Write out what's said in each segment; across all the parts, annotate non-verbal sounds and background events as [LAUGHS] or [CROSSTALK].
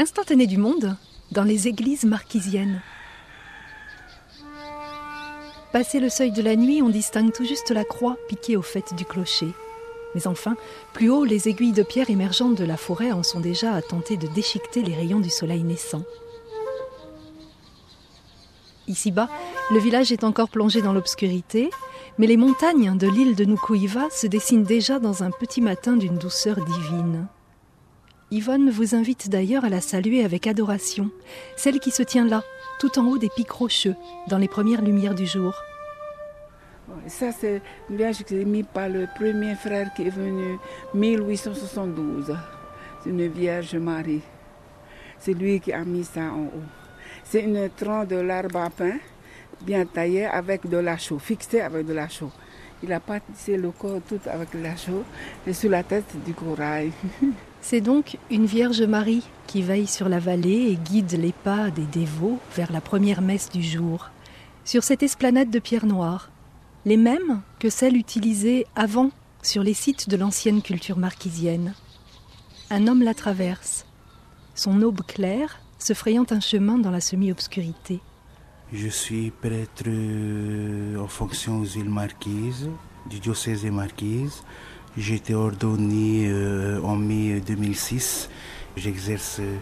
Instantané du monde dans les églises marquisiennes. Passé le seuil de la nuit, on distingue tout juste la croix piquée au fait du clocher. Mais enfin, plus haut, les aiguilles de pierre émergentes de la forêt en sont déjà à tenter de déchiqueter les rayons du soleil naissant. Ici-bas, le village est encore plongé dans l'obscurité, mais les montagnes de l'île de Nukuiva se dessinent déjà dans un petit matin d'une douceur divine. Yvonne vous invite d'ailleurs à la saluer avec adoration, celle qui se tient là, tout en haut des pics rocheux, dans les premières lumières du jour. Ça, c'est une vierge qui est mise par le premier frère qui est venu en 1872. C'est une Vierge Marie. C'est lui qui a mis ça en haut. C'est une tronc de l'arbre à pain, bien taillé avec de la chaux, fixé avec de la chaux. Il a pas tissé le corps tout avec de la chaux et sur la tête du corail. [LAUGHS] C'est donc une Vierge Marie qui veille sur la vallée et guide les pas des dévots vers la première messe du jour, sur cette esplanade de pierre noire, les mêmes que celles utilisées avant sur les sites de l'ancienne culture marquisienne. Un homme la traverse, son aube claire se frayant un chemin dans la semi-obscurité. Je suis prêtre euh, en fonction aux îles Marquises, du diocèse des Marquises. J'ai été ordonné euh, en mai 2006. J'exerce euh,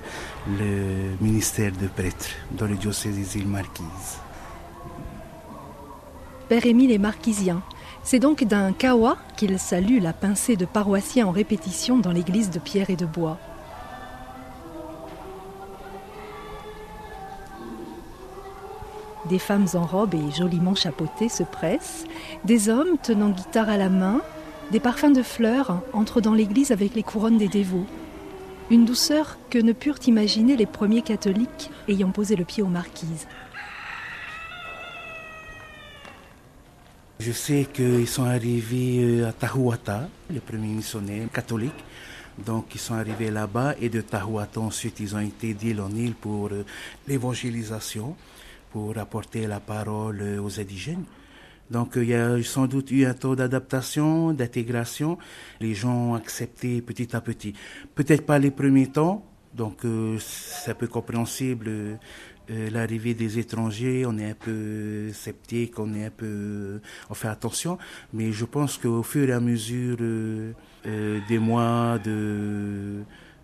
le ministère de prêtre dans le diocèse des îles Marquises. Père Émile est marquisien. C'est donc d'un kawa qu'il salue la pincée de paroissiens en répétition dans l'église de pierre et de bois. Des femmes en robe et joliment chapeautées se pressent, des hommes tenant guitare à la main, des parfums de fleurs entrent dans l'église avec les couronnes des dévots. Une douceur que ne purent imaginer les premiers catholiques ayant posé le pied aux marquises. Je sais qu'ils sont arrivés euh, à Tahuata, les premiers missionnaires catholiques. Donc ils sont arrivés là-bas et de Tahuata ensuite ils ont été d'île en île pour euh, l'évangélisation, pour apporter la parole euh, aux indigènes. Donc il y a sans doute eu un taux d'adaptation, d'intégration. Les gens ont accepté petit à petit. Peut-être pas les premiers temps, donc c'est un peu compréhensible euh, l'arrivée des étrangers, on est un peu sceptique, on est un peu, on fait attention, mais je pense qu'au fur et à mesure euh, euh, des mois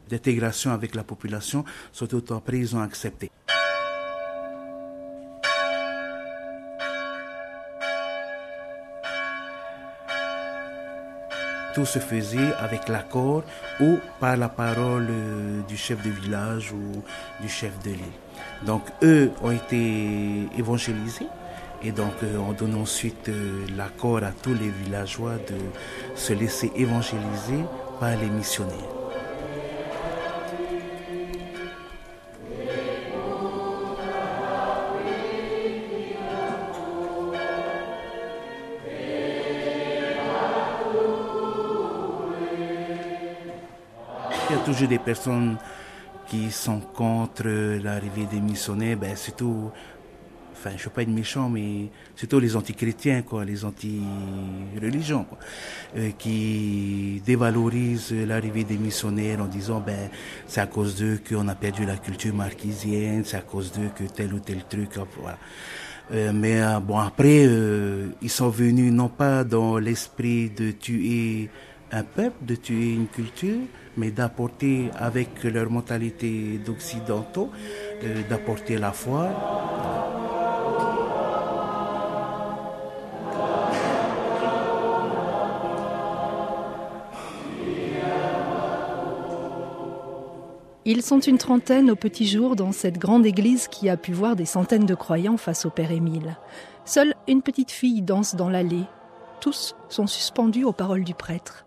d'intégration avec la population, surtout après ils ont accepté. Tout se faisait avec l'accord ou par la parole du chef de village ou du chef de l'île. Donc eux ont été évangélisés et donc euh, on donne ensuite euh, l'accord à tous les villageois de se laisser évangéliser par les missionnaires. Toujours des personnes qui sont contre l'arrivée des missionnaires, ben surtout, enfin je ne veux pas être méchant, mais surtout les anti-chrétiens, quoi, les anti-religions, euh, qui dévalorisent l'arrivée des missionnaires en disant ben c'est à cause d'eux qu'on a perdu la culture marquisienne, c'est à cause d'eux que tel ou tel truc, voilà. Euh, mais euh, bon après, ils sont venus non pas dans l'esprit de tuer un peuple, de tuer une culture, mais d'apporter avec leur mentalité d'occidentaux, euh, d'apporter la foi. Ils sont une trentaine au petit jour dans cette grande église qui a pu voir des centaines de croyants face au Père Émile. Seule une petite fille danse dans l'allée. Tous sont suspendus aux paroles du prêtre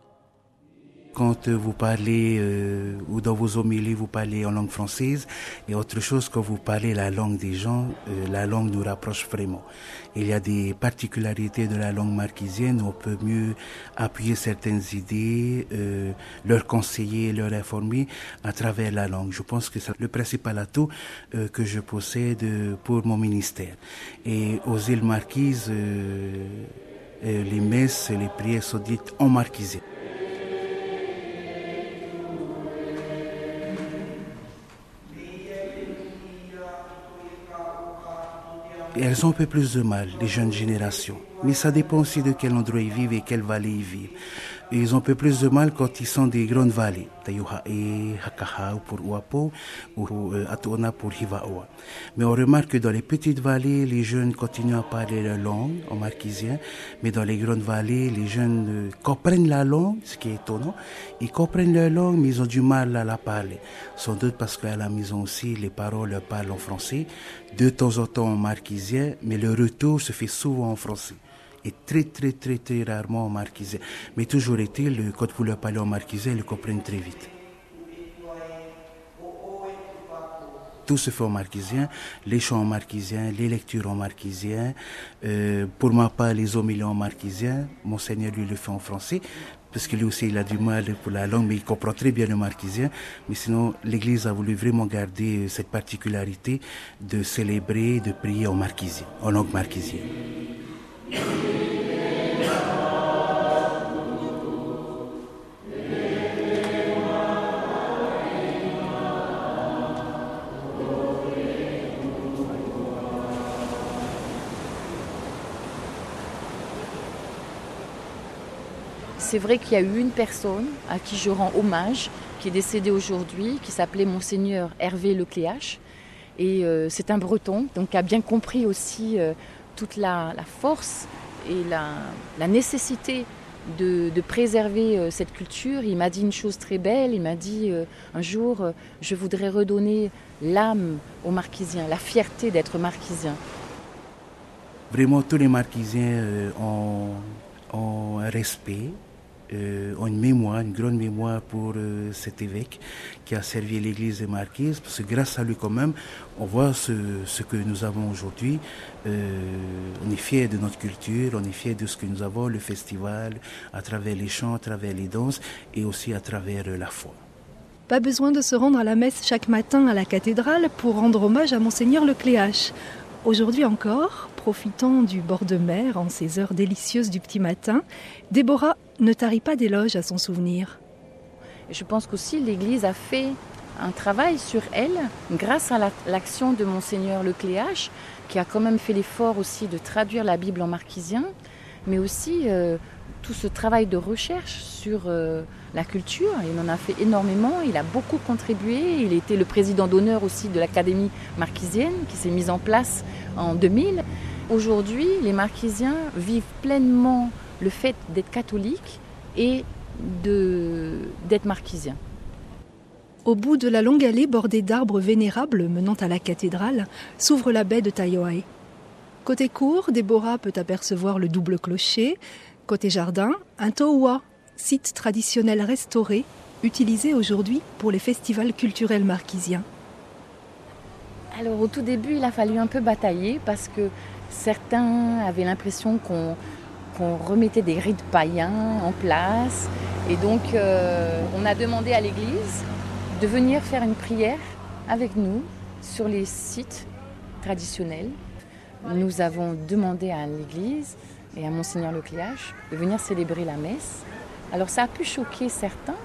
quand vous parlez euh, ou dans vos homélies vous parlez en langue française et autre chose quand vous parlez la langue des gens, euh, la langue nous rapproche vraiment. Il y a des particularités de la langue marquisienne on peut mieux appuyer certaines idées, euh, leur conseiller, leur informer à travers la langue. Je pense que c'est le principal atout euh, que je possède pour mon ministère. Et aux îles marquises, euh, les messes les prières sont dites en marquisien. Elles ont un peu plus de mal, les jeunes générations. Mais ça dépend aussi de quel endroit ils vivent et quelle vallée ils vivent ils ont un peu plus de mal quand ils sont des grandes vallées. Hakaha pour Uapo ou euh, pour Hivaoa. Mais on remarque que dans les petites vallées, les jeunes continuent à parler leur langue en marquisien, mais dans les grandes vallées, les jeunes euh, comprennent la langue, ce qui est étonnant. Ils comprennent leur langue, mais ils ont du mal à la parler. Sans doute parce qu'à la maison aussi, les paroles leur parlent en français, de temps en temps en marquisien, mais le retour se fait souvent en français très très très très rarement en marquisien. Mais toujours est-il, quand vous leur parlez en marquisien, ils le comprennent très vite. Tout se fait en marquisien, les chants en marquisien, les lectures en marquisien. Euh, pour ma part, les homilies en marquisien. Monseigneur, lui, le fait en français, parce que lui aussi, il a du mal pour la langue, mais il comprend très bien le marquisien. Mais sinon, l'Église a voulu vraiment garder cette particularité de célébrer, de prier en marquisien, en langue marquisienne. C'est vrai qu'il y a eu une personne à qui je rends hommage, qui est décédée aujourd'hui, qui s'appelait Monseigneur Hervé Lecléache. Et euh, c'est un breton, donc a bien compris aussi euh, toute la, force et la, nécessité de, préserver euh, cette culture. Il m'a dit une chose très belle, il m'a dit euh, un jour, euh, je voudrais redonner l'âme aux marquisiens, la fierté d'être marquisien. Vraiment, tous les marquisiens ont, ont un respect euh, une mémoire, une grande mémoire pour euh, cet évêque qui a servi l'Église des Marquises, parce que grâce à lui quand même, on voit ce, que nous avons aujourd'hui. Euh, on est fiers de notre culture, on est fiers de ce que nous avons, le festival, à travers les chants, à travers les danses et aussi à travers la foi. Pas besoin de se rendre à la messe chaque matin à la cathédrale pour rendre hommage à monseigneur Lecléache. Aujourd'hui encore, profitant du bord de mer en ces heures délicieuses du petit matin, Déborah ne tarit pas d'éloges à son souvenir. Je pense qu'aussi l'Église a fait un travail sur elle grâce à l'action de monseigneur Lecléache, qui a quand même fait l'effort aussi de traduire la Bible en marquisien, mais aussi euh, tout ce travail de recherche sur euh, la culture. Il en a fait énormément, il a beaucoup contribué. Il était le président d'honneur aussi de l'Académie marquisienne qui s'est mise en place en 2000. Aujourd'hui, les Marquisiens vivent pleinement le fait d'être catholiques et d'être marquisiens. Au bout de la longue allée bordée d'arbres vénérables menant à la cathédrale, s'ouvre la baie de Taiohae. Côté cour, Déborah peut apercevoir le double clocher. Côté jardin, un towa, site traditionnel restauré, utilisé aujourd'hui pour les festivals culturels marquisiens. Alors au tout début, il a fallu un peu batailler parce que Certains avaient l'impression qu'on remettait des rites païens en place. Et donc, euh, on a demandé à l'Église de venir faire une prière avec nous sur les sites traditionnels. Nous avons demandé à l'Église et à Monseigneur Lecléache de venir célébrer la messe. Alors ça a pu choquer certains,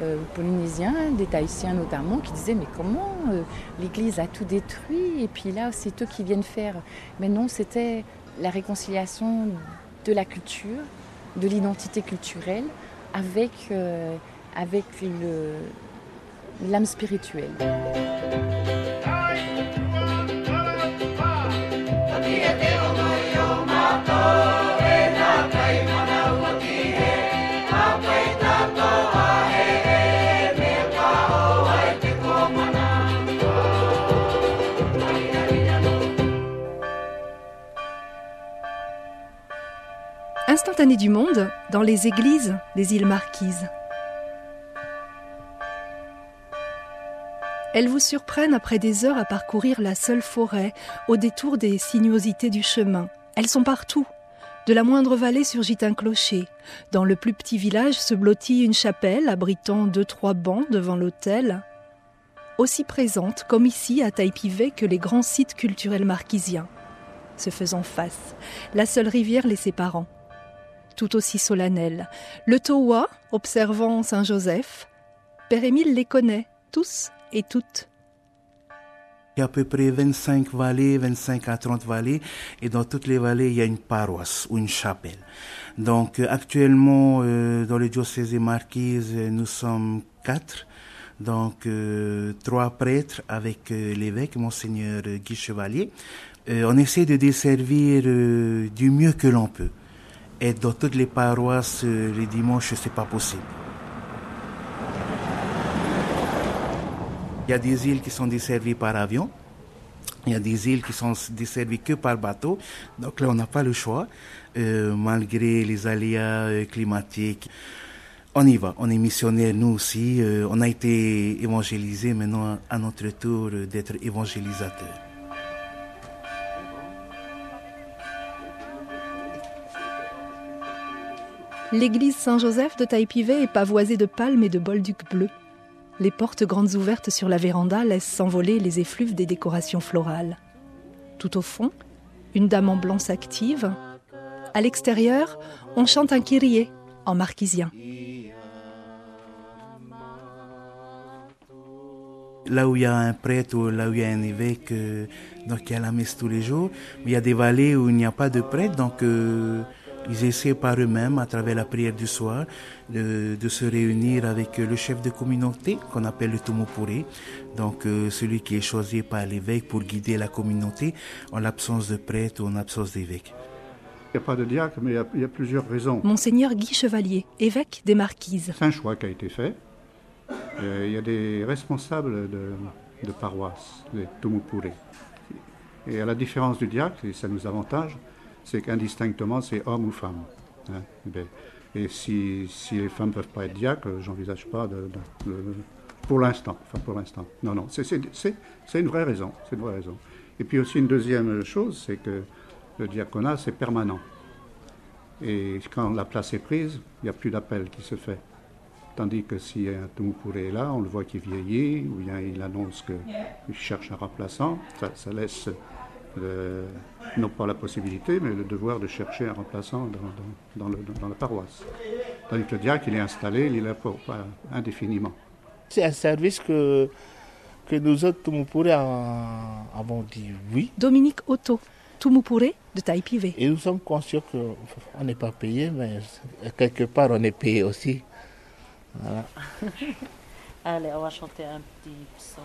euh, polynésiens, des Tahitiens notamment, qui disaient mais comment euh, l'Église a tout détruit? Et puis là c'est eux qui viennent faire. Mais non, c'était la réconciliation de la culture, de l'identité culturelle avec, euh, avec l'âme spirituelle. Instantané du monde dans les églises des îles Marquises. Elles vous surprennent après des heures à parcourir la seule forêt, au détour des sinuosités du chemin. Elles sont partout. De la moindre vallée surgit un clocher. Dans le plus petit village se blottit une chapelle abritant deux trois bancs devant l'autel. Aussi présente comme ici à Taïpivet que les grands sites culturels marquisiens. Se faisant face, la seule rivière les séparant tout aussi solennel. Le Towa, observant Saint-Joseph, Père Émile les connaît, tous et toutes. Il y a à peu près 25 vallées, 25 à 30 vallées, et dans toutes les vallées, il y a une paroisse ou une chapelle. Donc euh, actuellement, euh, dans le diocèse des Marquises, nous sommes quatre. Donc trois prêtres avec l'évêque, monseigneur Guy Chevalier. on essaie de desservir du mieux que l'on peut. Et dans toutes les paroisses, les dimanches, c'est pas possible. Il y a des îles qui sont desservies par avion. Il y a des îles qui sont desservies que par bateau. Donc là, on n'a pas le choix, euh, malgré les aléas euh, climatiques. On y va, on est missionnaires, nous aussi. Euh, on a été évangélisés, maintenant à notre tour d'être évangélisateurs. L'église Saint-Joseph de Taïpivet est pavoisée de palmes et de bolducs bleus. Les portes grandes ouvertes sur la véranda laissent s'envoler les effluves des décorations florales. Tout au fond, une dame en blanc s'active. À l'extérieur, on chante un kyrie en marquisien. Là où il y a un prêtre ou là où il y a un évêque, euh, il y a la messe tous les jours. Il y a des vallées où il n'y a pas de prêtre, donc euh, ils essaient par eux-mêmes, à travers la prière du soir, de, se réunir avec le chef de communauté qu'on appelle le Tomopure, donc euh, celui qui est choisi par l'évêque pour guider la communauté en l'absence de prêtre ou en l'absence d'évêque. Il n'y a pas de diacre, mais il y, a, plusieurs raisons. Monseigneur Guy Chevalier, évêque des Marquises. C'est un choix qui a été fait. Euh, il y a des responsables de, de paroisse, les Tomopure. Et à la différence du diacre, et ça nous avantage, c'est qu'indistinctement, c'est homme ou femme. Hein. Ben, et si, les femmes ne peuvent pas être diacres, j'envisage pas pour l'instant. Enfin, pour l'instant. Non, non, c'est une vraie raison. Une vraie raison. Et puis aussi une deuxième chose, c'est que le diaconat, c'est permanent. Et quand la place est prise, il n'y a plus d'appel qui se fait. Tandis que si un Tumupure est là, on le voit qu'il vieillit, ou bien il annonce qu'il cherche un remplaçant, ça laisse non pas la possibilité, mais le devoir de chercher un remplaçant dans, la paroisse. Tandis que le diacre, il est installé, il est là pour, indéfiniment. C'est un service que, que nous autres, Tumupure, avons dit oui. Dominique Otto, Tumupure de Taïpivé. Et nous sommes conscients qu'on n'est pas payé, mais quelque part, on est payé aussi. [LAUGHS] Allez, on va chanter un petit psaume.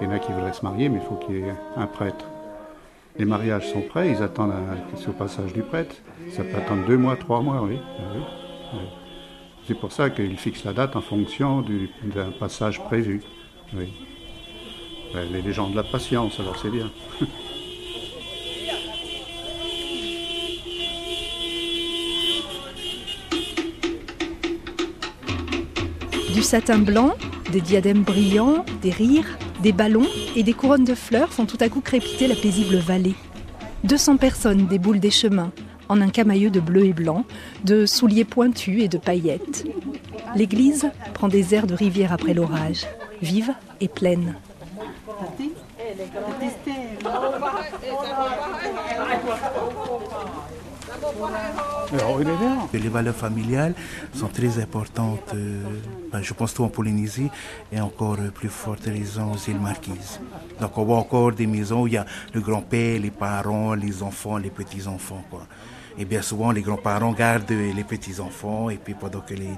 il y en a qui voudraient se marier, mais il faut qu'il y ait un prêtre. Les mariages sont prêts, ils attendent au passage du prêtre. Ça peut attendre deux mois, trois mois, oui. Ah c'est pour ça qu'ils fixent la date en fonction d'un passage prévu. Ben, les légendes de la patience, alors c'est bien. [LAUGHS] Du satin blanc, des diadèmes brillants, des rires, des ballons et des couronnes de fleurs font tout à coup crépiter la paisible vallée. 200 personnes déboulent des chemins, en un camailleux de bleu et blanc, de souliers pointus et de paillettes. L'église prend des airs de rivière après l'orage, vive et pleine. Les valeurs familiales sont très importantes, euh, ben, je pense tout en Polynésie, et encore plus fortes raison aux îles Marquises. Donc on voit encore des maisons où il y a le grand-père, les parents, les enfants, les petits-enfants. Et bien souvent, les grands-parents gardent les petits-enfants, et puis pendant que les,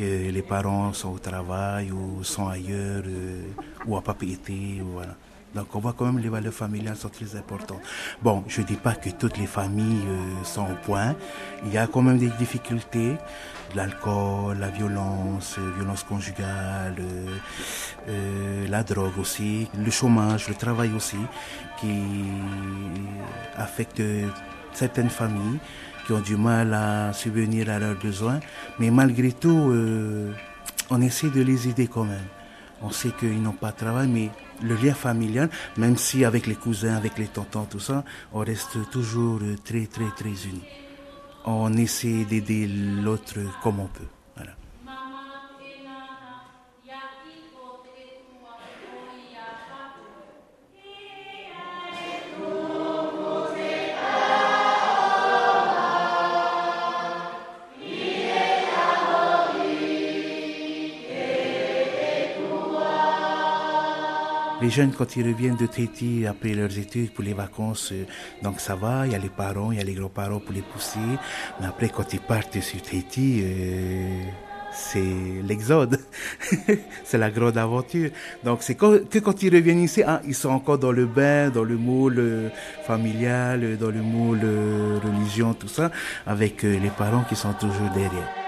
euh, les parents sont au travail ou sont ailleurs, euh, ou à papier, voilà. Donc on voit quand même les valeurs familiales sont très importantes. Bon, je ne dis pas que toutes les familles euh, sont au point. Il y a quand même des difficultés. L'alcool, la violence, euh, violence conjugale, euh, la drogue aussi, le chômage, le travail aussi, qui affectent certaines familles qui ont du mal à subvenir à leurs besoins. Mais malgré tout, on essaie de les aider quand même On sait qu'ils n'ont pas de travail, mais le lien familial, même si avec les cousins, avec les tontons, tout ça, on reste toujours très, très, très unis. On essaie d'aider l'autre comme on peut. Jeunes, quand ils reviennent de Tahiti après leurs études pour les vacances, euh, donc ça va, il y a les parents, il y a les grands-parents pour les pousser. Mais après, quand ils partent sur Tahiti, euh, c'est l'exode. [LAUGHS] c'est la grande aventure. Donc c'est que quand ils reviennent ici, hein, ils sont encore dans le bain, dans le moule euh, familial, dans le moule religion, tout ça, avec les parents qui sont toujours derrière.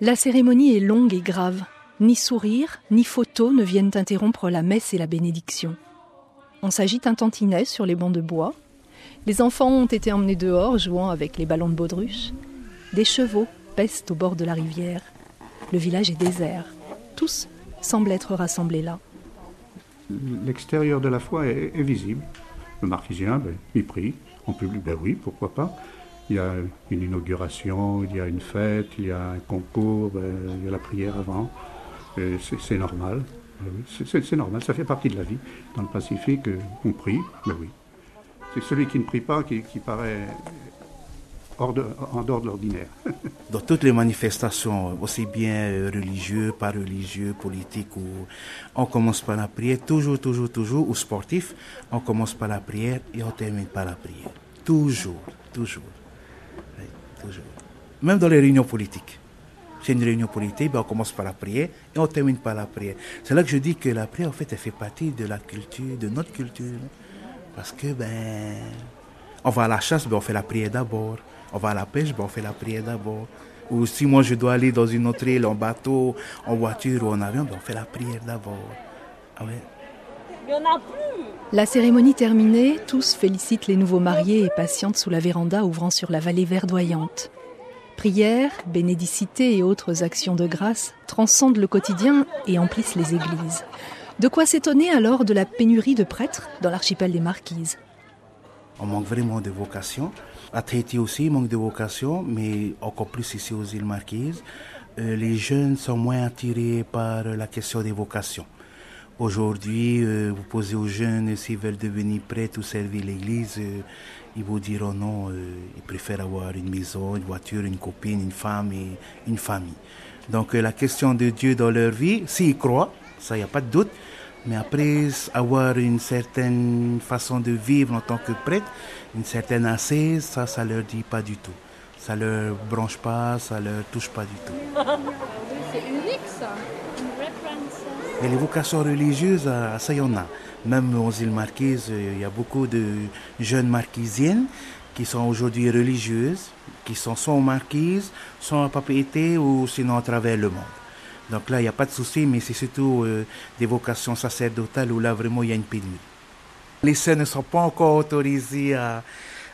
La cérémonie est longue et grave. Ni sourire, ni photo ne viennent interrompre la messe et la bénédiction. On s'agite un tantinet sur les bancs de bois. Les enfants ont été emmenés dehors jouant avec les ballons de baudruche. Des chevaux pestent au bord de la rivière. Le village est désert. Tous semblent être rassemblés là. L'extérieur de la foi est, visible. Le marquisien, ben, il prie. En public, ben oui, pourquoi pas. Il y a une inauguration, il y a une fête, il y a un concours, ben, il y a la prière avant. C'est normal. C'est normal, ça fait partie de la vie. Dans le Pacifique, on prie, ben oui. C'est celui qui ne prie pas qui, paraît hors en dehors de l'ordinaire. [LAUGHS] Dans toutes les manifestations, aussi bien religieux, pas religieux, politiques, on commence par la prière, toujours, toujours, toujours, ou sportif, on commence par la prière et on termine par la prière. Toujours, toujours. Même dans les réunions politiques. C'est une réunion politique, ben on commence par la prière et on termine par la prière. C'est là que je dis que la prière, en fait, elle fait partie de la culture, de notre culture. Parce que, ben, on va à la chasse, ben, on fait la prière d'abord. On va à la pêche, ben, on fait la prière d'abord. Ou si moi je dois aller dans une autre île, en bateau, en voiture ou en avion, ben, on fait la prière d'abord. Ah ouais. La cérémonie terminée, tous félicitent les nouveaux mariés et patientent sous la véranda ouvrant sur la vallée verdoyante. Prières, bénédicités et autres actions de grâce transcendent le quotidien et emplissent les églises. De quoi s'étonner alors de la pénurie de prêtres dans l'archipel des Marquises? On manque vraiment de vocation. À Tahiti aussi, il manque de vocation, mais encore plus ici aux îles Marquises. Euh, les jeunes sont moins attirés par la question des vocations. Aujourd'hui, euh, vous posez aux jeunes s'ils veulent devenir prêtres ou servir l'Église, euh, ils vous diront non, euh, ils préfèrent avoir une maison, une voiture, une copine, une femme et une famille. Donc la question de Dieu dans leur vie, s'ils croient, ça n'y a pas de doute, mais après avoir une certaine façon de vivre en tant que prêtre, une certaine assise, ça, ça leur dit pas du tout. Ça leur branche pas, ça leur touche pas du tout. [LAUGHS] C'est unique ça. Et les vocations religieuses, ça y en a. Même aux îles Marquises, il y a beaucoup de jeunes marquisiennes qui sont aujourd'hui religieuses, qui sont soit en marquise, soit papier ou sinon à travers le monde. Donc là, il n'y a pas de souci, mais c'est surtout euh, des vocations sacerdotales où là, vraiment, il y a une pénurie. Les sœurs ne sont pas encore autorisées à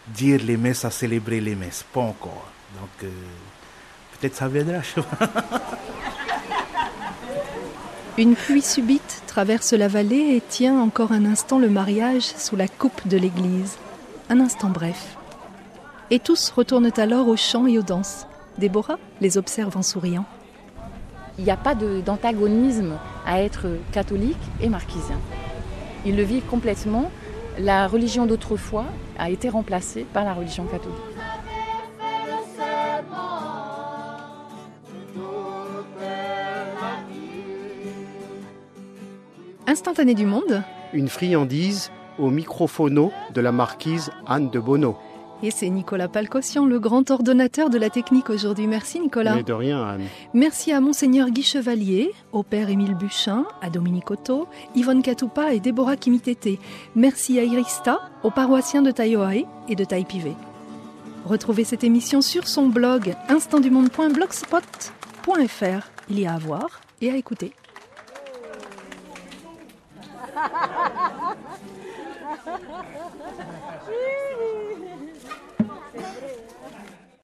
dire les messes, à célébrer les messes. Pas encore. Donc, euh, peut-être ça viendra. [LAUGHS] Une pluie subite traverse la vallée et tient encore un instant le mariage sous la coupe de l'église. Un instant bref. Et tous retournent alors aux chants et aux danses. Déborah les observe en souriant. Il n'y a pas d'antagonisme à être catholique et marquisien. Ils le vivent complètement. La religion d'autrefois a été remplacée par la religion catholique. Instantané du monde. Une friandise au microphono de la marquise Anne de Bonneau. Et c'est Nicolas Palcossian, le grand ordonnateur de la technique aujourd'hui. Merci Nicolas. Mais de rien Anne. Merci à Monseigneur Guy Chevalier, au père Émile Buchin, à Dominique Otto, Yvonne Katoupa et Déborah Kimitete. Merci à Irista, aux paroissiens de Taiohae et de Taipivé. Retrouvez cette émission sur son blog instantdumonde.blogspot.fr. Il y a à voir et à écouter. Yeah. [LAUGHS]